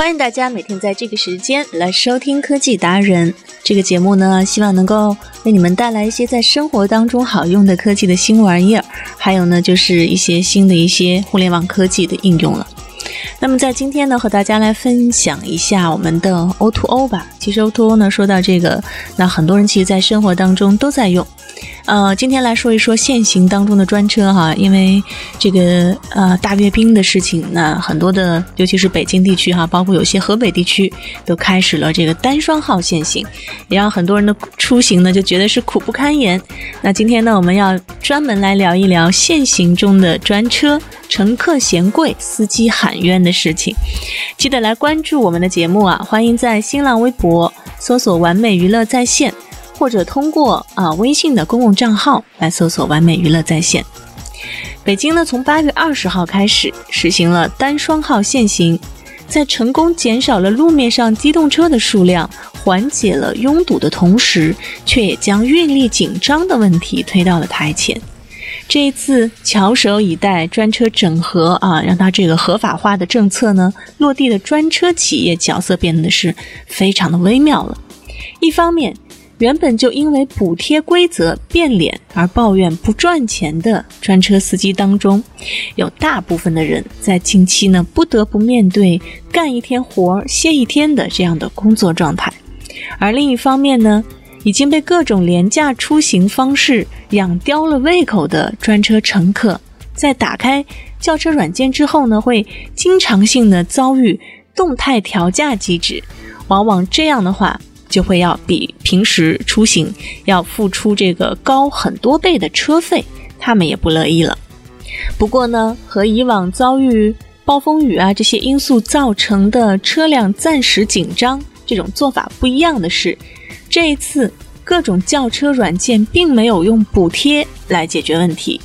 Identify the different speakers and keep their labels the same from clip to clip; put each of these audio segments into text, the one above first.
Speaker 1: 欢迎大家每天在这个时间来收听科技达人这个节目呢，希望能够为你们带来一些在生活当中好用的科技的新玩意儿，还有呢就是一些新的一些互联网科技的应用了。那么在今天呢，和大家来分享一下我们的 O2O O 吧。其实 O2O 呢，说到这个，那很多人其实在生活当中都在用。呃，今天来说一说限行当中的专车哈，因为这个呃大阅兵的事情，那很多的，尤其是北京地区哈，包括有些河北地区，都开始了这个单双号限行，也让很多人的出行呢就觉得是苦不堪言。那今天呢，我们要专门来聊一聊限行中的专车乘客嫌贵、司机喊冤的事情。记得来关注我们的节目啊，欢迎在新浪微博搜索“完美娱乐在线”。或者通过啊微信的公共账号来搜索“完美娱乐在线”。北京呢，从八月二十号开始实行了单双号限行，在成功减少了路面上机动车的数量、缓解了拥堵的同时，却也将运力紧张的问题推到了台前。这一次翘首以待专车整合啊，让它这个合法化的政策呢落地的专车企业角色变得是非常的微妙了。一方面，原本就因为补贴规则变脸而抱怨不赚钱的专车司机当中，有大部分的人在近期呢不得不面对干一天活歇一天的这样的工作状态；而另一方面呢，已经被各种廉价出行方式养刁了胃口的专车乘客，在打开叫车软件之后呢，会经常性的遭遇动态调价机制，往往这样的话。就会要比平时出行要付出这个高很多倍的车费，他们也不乐意了。不过呢，和以往遭遇暴风雨啊这些因素造成的车辆暂时紧张这种做法不一样的是，这一次各种叫车软件并没有用补贴来解决问题，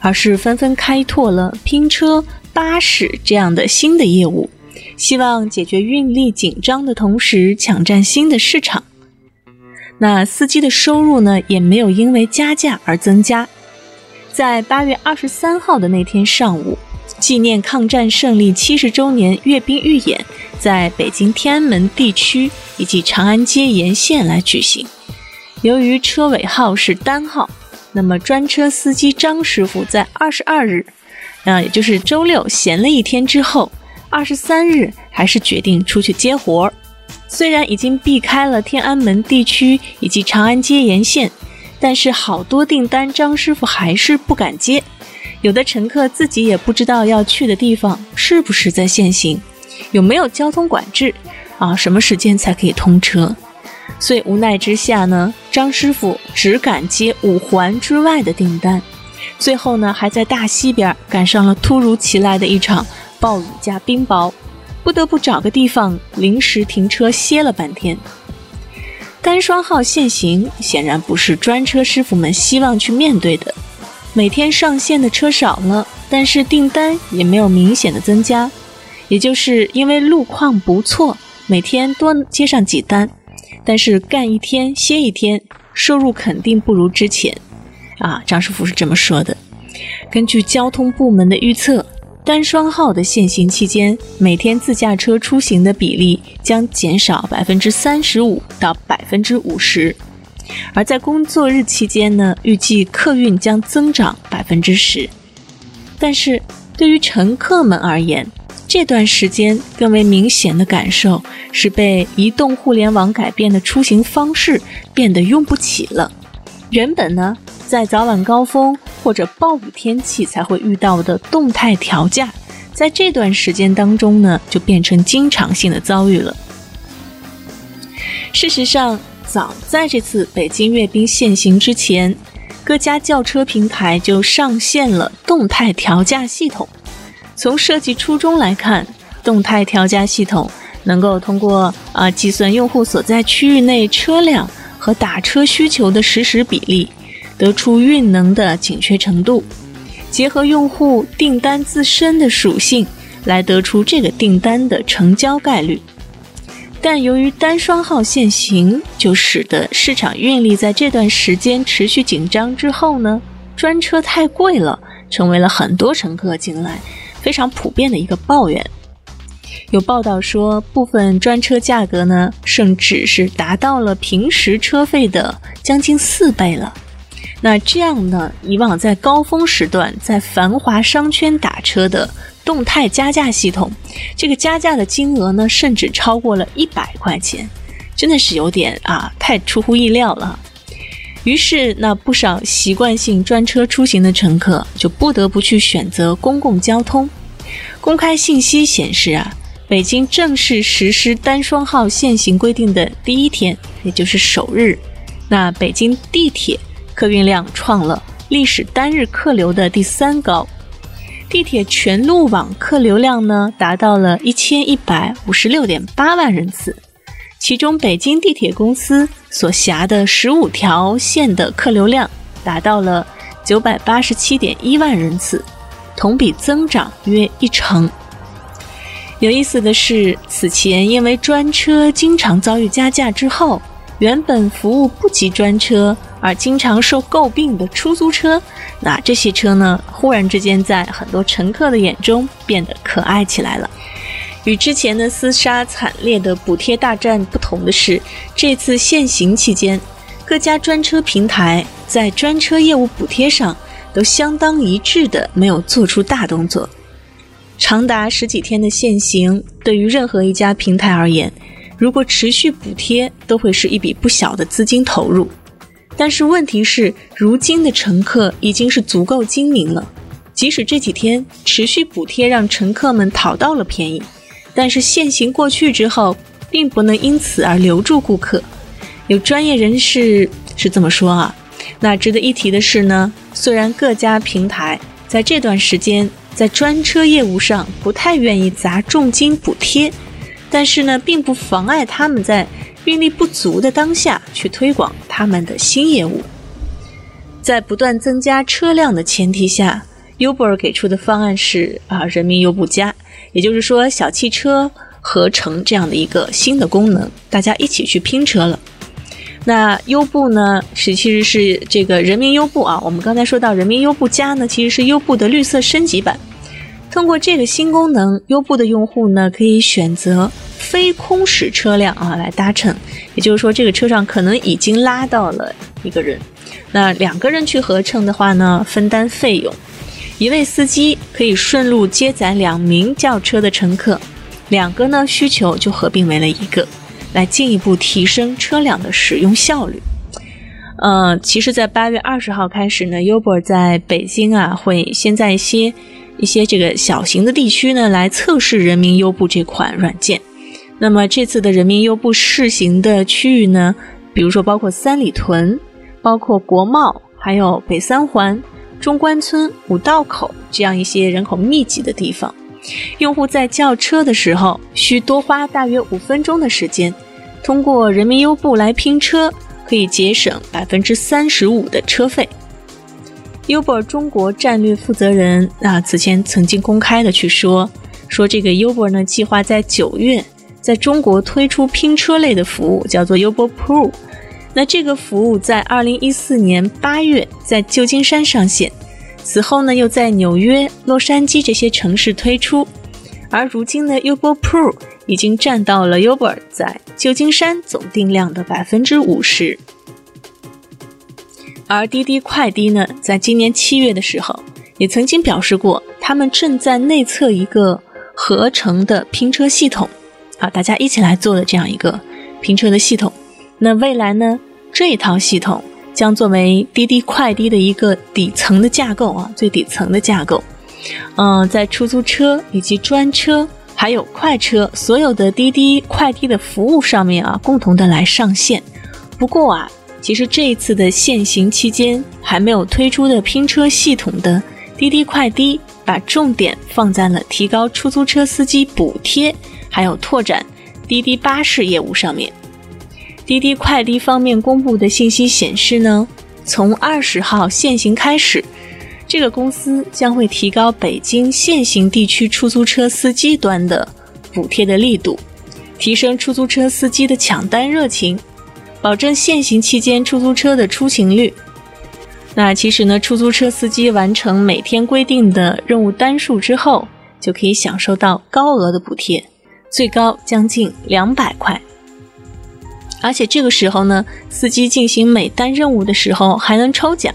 Speaker 1: 而是纷纷开拓了拼车、巴士这样的新的业务。希望解决运力紧张的同时，抢占新的市场。那司机的收入呢，也没有因为加价而增加。在八月二十三号的那天上午，纪念抗战胜利七十周年阅兵预演在北京天安门地区以及长安街沿线来举行。由于车尾号是单号，那么专车司机张师傅在二十二日，啊，也就是周六闲了一天之后。二十三日还是决定出去接活儿，虽然已经避开了天安门地区以及长安街沿线，但是好多订单张师傅还是不敢接。有的乘客自己也不知道要去的地方是不是在限行，有没有交通管制啊？什么时间才可以通车？所以无奈之下呢，张师傅只敢接五环之外的订单。最后呢，还在大西边赶上了突如其来的一场。暴雨加冰雹，不得不找个地方临时停车歇了半天。单双号限行显然不是专车师傅们希望去面对的。每天上线的车少了，但是订单也没有明显的增加。也就是因为路况不错，每天多接上几单，但是干一天歇一天，收入肯定不如之前。啊，张师傅是这么说的。根据交通部门的预测。单双号的限行期间，每天自驾车出行的比例将减少百分之三十五到百分之五十，而在工作日期间呢，预计客运将增长百分之十。但是对于乘客们而言，这段时间更为明显的感受是被移动互联网改变的出行方式变得用不起了。原本呢，在早晚高峰。或者暴雨天气才会遇到的动态调价，在这段时间当中呢，就变成经常性的遭遇了。事实上，早在这次北京阅兵限行之前，各家轿车平台就上线了动态调价系统。从设计初衷来看，动态调价系统能够通过啊计算用户所在区域内车辆和打车需求的实时比例，得出运能的紧缺程度，结合用户订单自身的属性来得出这个订单的成交概率。但由于单双号限行，就使得市场运力在这段时间持续紧张之后呢，专车太贵了，成为了很多乘客进来。非常普遍的一个抱怨，有报道说，部分专车价格呢，甚至是达到了平时车费的将近四倍了。那这样呢，以往在高峰时段在繁华商圈打车的动态加价系统，这个加价的金额呢，甚至超过了一百块钱，真的是有点啊，太出乎意料了。于是，那不少习惯性专车出行的乘客就不得不去选择公共交通。公开信息显示啊，北京正式实施单双号限行规定的第一天，也就是首日，那北京地铁客运量创了历史单日客流的第三高，地铁全路网客流量呢达到了一千一百五十六点八万人次。其中，北京地铁公司所辖的十五条线的客流量达到了九百八十七点一万人次，同比增长约一成。有意思的是，此前因为专车经常遭遇加价之后，原本服务不及专车而经常受诟病的出租车，那这些车呢，忽然之间在很多乘客的眼中变得可爱起来了。与之前的厮杀惨烈的补贴大战不同的是，这次限行期间，各家专车平台在专车业务补贴上都相当一致的没有做出大动作。长达十几天的限行，对于任何一家平台而言，如果持续补贴，都会是一笔不小的资金投入。但是问题是，如今的乘客已经是足够精明了，即使这几天持续补贴让乘客们讨到了便宜。但是限行过去之后，并不能因此而留住顾客。有专业人士是这么说啊。那值得一提的是呢，虽然各家平台在这段时间在专车业务上不太愿意砸重金补贴，但是呢，并不妨碍他们在运力不足的当下去推广他们的新业务。在不断增加车辆的前提下，Uber 给出的方案是啊，人民优步加。也就是说，小汽车合成这样的一个新的功能，大家一起去拼车了。那优步呢，是其实是这个人民优步啊。我们刚才说到人民优步加呢，其实是优步的绿色升级版。通过这个新功能，优步的用户呢可以选择非空驶车辆啊来搭乘。也就是说，这个车上可能已经拉到了一个人，那两个人去合乘的话呢，分担费用。一位司机可以顺路接载两名轿车的乘客，两个呢需求就合并为了一个，来进一步提升车辆的使用效率。呃，其实，在八月二十号开始呢，Uber 在北京啊会先在一些一些这个小型的地区呢来测试人民优步这款软件。那么这次的人民优步试行的区域呢，比如说包括三里屯，包括国贸，还有北三环。中关村、五道口这样一些人口密集的地方，用户在叫车的时候需多花大约五分钟的时间。通过人民优步来拼车，可以节省百分之三十五的车费。Uber 中国战略负责人啊，此前曾经公开的去说，说这个 Uber 呢，计划在九月在中国推出拼车类的服务，叫做 Uber Pro。那这个服务在二零一四年八月在旧金山上线，此后呢又在纽约、洛杉矶这些城市推出，而如今呢，Uber Pro 已经占到了 Uber 在旧金山总订量的百分之五十。而滴滴快滴呢，在今年七月的时候也曾经表示过，他们正在内测一个合成的拼车系统，啊，大家一起来做的这样一个拼车的系统。那未来呢？这一套系统将作为滴滴快滴的一个底层的架构啊，最底层的架构。嗯，在出租车以及专车还有快车所有的滴滴快滴的服务上面啊，共同的来上线。不过啊，其实这一次的限行期间还没有推出的拼车系统的滴滴快滴，把重点放在了提高出租车司机补贴，还有拓展滴滴巴士业务上面。滴滴快滴方面公布的信息显示呢，从二十号限行开始，这个公司将会提高北京限行地区出租车司机端的补贴的力度，提升出租车司机的抢单热情，保证限行期间出租车的出行率。那其实呢，出租车司机完成每天规定的任务单数之后，就可以享受到高额的补贴，最高将近两百块。而且这个时候呢，司机进行每单任务的时候还能抽奖，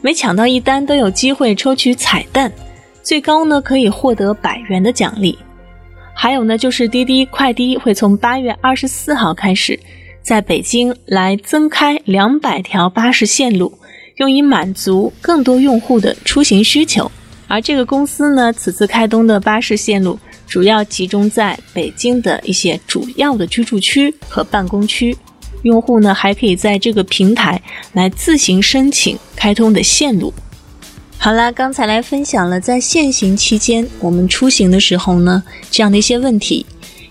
Speaker 1: 每抢到一单都有机会抽取彩蛋，最高呢可以获得百元的奖励。还有呢，就是滴滴快滴会从八月二十四号开始，在北京来增开两百条巴士线路，用以满足更多用户的出行需求。而这个公司呢，此次开通的巴士线路。主要集中在北京的一些主要的居住区和办公区，用户呢还可以在这个平台来自行申请开通的线路。好啦，刚才来分享了在限行期间我们出行的时候呢这样的一些问题，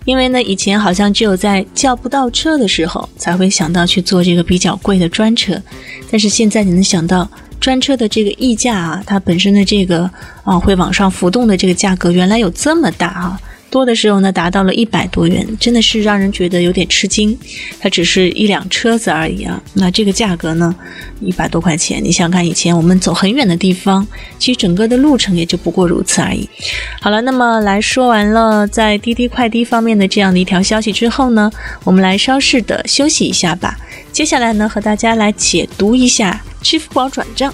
Speaker 1: 因为呢以前好像只有在叫不到车的时候才会想到去坐这个比较贵的专车，但是现在你能想到。专车的这个溢价啊，它本身的这个啊会往上浮动的这个价格，原来有这么大啊，多的时候呢达到了一百多元，真的是让人觉得有点吃惊。它只是一辆车子而已啊，那这个价格呢，一百多块钱，你想看以前我们走很远的地方，其实整个的路程也就不过如此而已。好了，那么来说完了在滴滴快滴方面的这样的一条消息之后呢，我们来稍事的休息一下吧。接下来呢，和大家来解读一下。支付宝转账，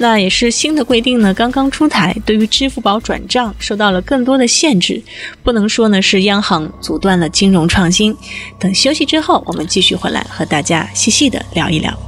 Speaker 1: 那也是新的规定呢，刚刚出台，对于支付宝转账受到了更多的限制，不能说呢是央行阻断了金融创新。等休息之后，我们继续回来和大家细细的聊一聊。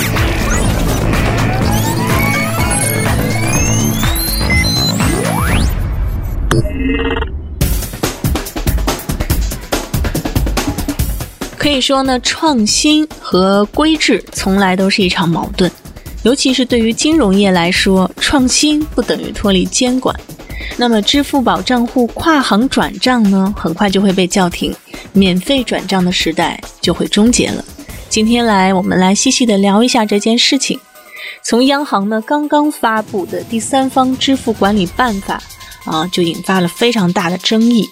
Speaker 1: 可以说呢，创新和规制从来都是一场矛盾，尤其是对于金融业来说，创新不等于脱离监管。那么，支付宝账户跨行转账呢，很快就会被叫停，免费转账的时代就会终结了。今天来，我们来细细的聊一下这件事情。从央行呢刚刚发布的第三方支付管理办法啊，就引发了非常大的争议。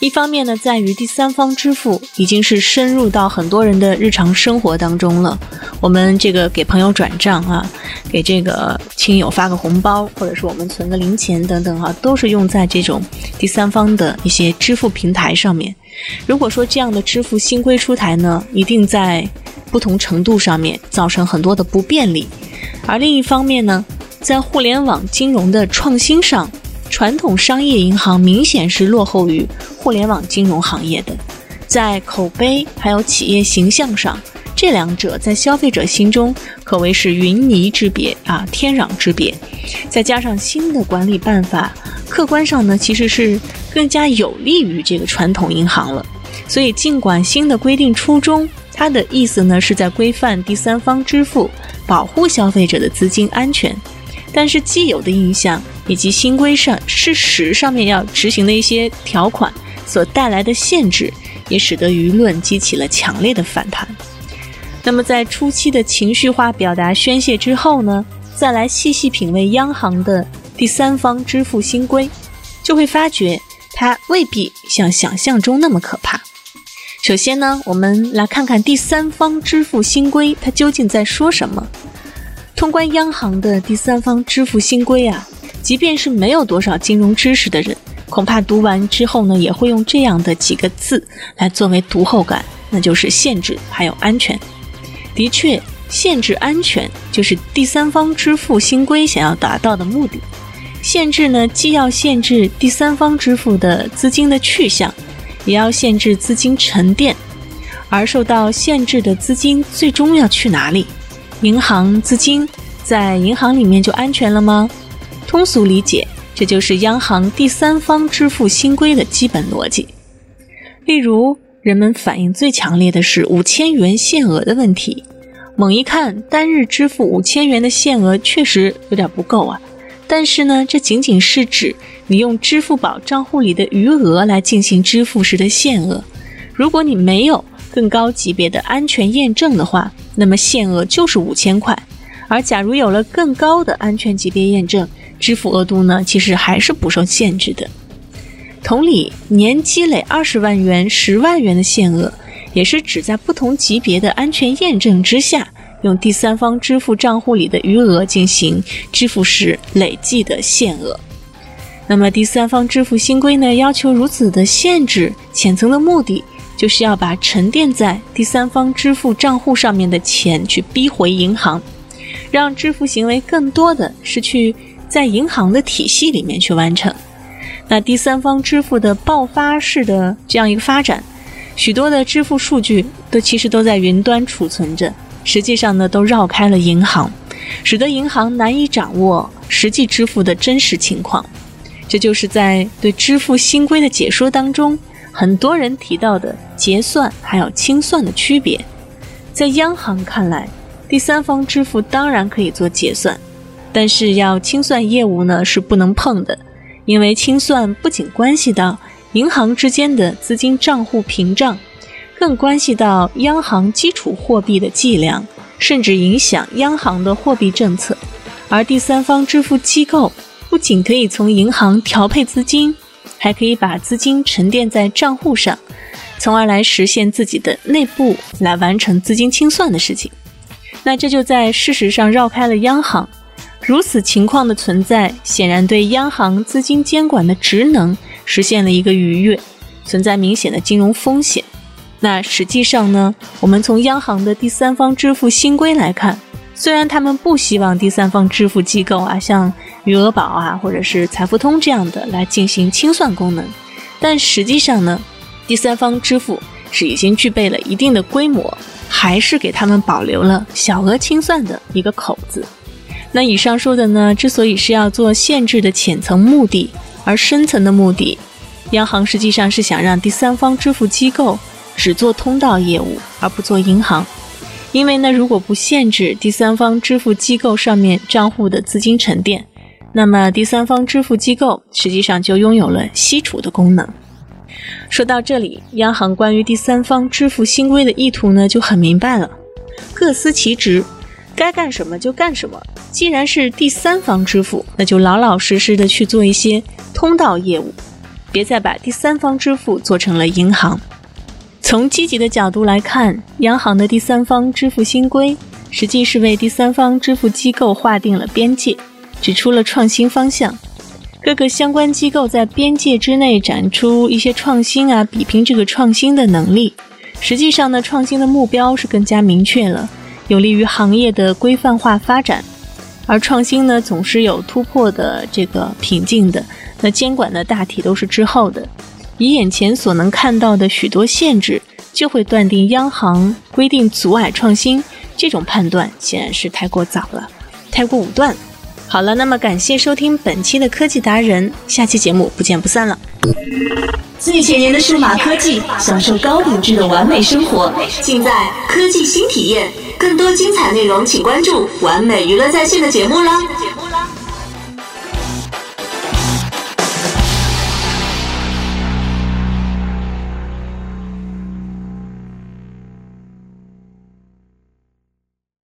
Speaker 1: 一方面呢，在于第三方支付已经是深入到很多人的日常生活当中了。我们这个给朋友转账啊，给这个亲友发个红包，或者是我们存个零钱等等啊，都是用在这种第三方的一些支付平台上面。如果说这样的支付新规出台呢，一定在不同程度上面造成很多的不便利。而另一方面呢，在互联网金融的创新上，传统商业银行明显是落后于互联网金融行业的，在口碑还有企业形象上，这两者在消费者心中可谓是云泥之别啊，天壤之别。再加上新的管理办法，客观上呢其实是更加有利于这个传统银行了。所以，尽管新的规定初衷，它的意思呢是在规范第三方支付，保护消费者的资金安全。但是既有的印象以及新规上事实上面要执行的一些条款所带来的限制，也使得舆论激起了强烈的反弹。那么在初期的情绪化表达宣泄之后呢，再来细细品味央行的第三方支付新规，就会发觉它未必像想象中那么可怕。首先呢，我们来看看第三方支付新规它究竟在说什么。通关央行的第三方支付新规啊，即便是没有多少金融知识的人，恐怕读完之后呢，也会用这样的几个字来作为读后感，那就是限制还有安全。的确，限制安全就是第三方支付新规想要达到的目的。限制呢，既要限制第三方支付的资金的去向，也要限制资金沉淀，而受到限制的资金最终要去哪里？银行资金在银行里面就安全了吗？通俗理解，这就是央行第三方支付新规的基本逻辑。例如，人们反应最强烈的是五千元限额的问题。猛一看，单日支付五千元的限额确实有点不够啊。但是呢，这仅仅是指你用支付宝账户里的余额来进行支付时的限额。如果你没有更高级别的安全验证的话，那么限额就是五千块。而假如有了更高的安全级别验证，支付额度呢，其实还是不受限制的。同理，年积累二十万元、十万元的限额，也是指在不同级别的安全验证之下，用第三方支付账户里的余额进行支付时累计的限额。那么，第三方支付新规呢，要求如此的限制，浅层的目的。就是要把沉淀在第三方支付账户上面的钱去逼回银行，让支付行为更多的是去在银行的体系里面去完成。那第三方支付的爆发式的这样一个发展，许多的支付数据都其实都在云端储存着，实际上呢都绕开了银行，使得银行难以掌握实际支付的真实情况。这就是在对支付新规的解说当中。很多人提到的结算还有清算的区别，在央行看来，第三方支付当然可以做结算，但是要清算业务呢是不能碰的，因为清算不仅关系到银行之间的资金账户屏障，更关系到央行基础货币的计量，甚至影响央行的货币政策。而第三方支付机构不仅可以从银行调配资金。还可以把资金沉淀在账户上，从而来实现自己的内部来完成资金清算的事情。那这就在事实上绕开了央行。如此情况的存在，显然对央行资金监管的职能实现了一个逾越。存在明显的金融风险。那实际上呢，我们从央行的第三方支付新规来看，虽然他们不希望第三方支付机构啊，像余额宝啊或者是财付通这样的来进行清算功能，但实际上呢，第三方支付是已经具备了一定的规模，还是给他们保留了小额清算的一个口子。那以上说的呢，之所以是要做限制的浅层目的，而深层的目的，央行实际上是想让第三方支付机构。只做通道业务而不做银行，因为呢，如果不限制第三方支付机构上面账户的资金沉淀，那么第三方支付机构实际上就拥有了吸储的功能。说到这里，央行关于第三方支付新规的意图呢就很明白了，各司其职，该干什么就干什么。既然是第三方支付，那就老老实实的去做一些通道业务，别再把第三方支付做成了银行。从积极的角度来看，央行的第三方支付新规实际是为第三方支付机构划定了边界，指出了创新方向。各个相关机构在边界之内展出一些创新啊，比拼这个创新的能力。实际上呢，创新的目标是更加明确了，有利于行业的规范化发展。而创新呢，总是有突破的这个瓶颈的，那监管呢，大体都是滞后的。以眼前所能看到的许多限制，就会断定央行规定阻碍创新，这种判断显然是太过早了，太过武断。好了，那么感谢收听本期的科技达人，下期节目不见不散了。
Speaker 2: 最前沿的数码科技，享受高品质的完美生活，尽在科技新体验。更多精彩内容，请关注完美娱乐在线的节目啦。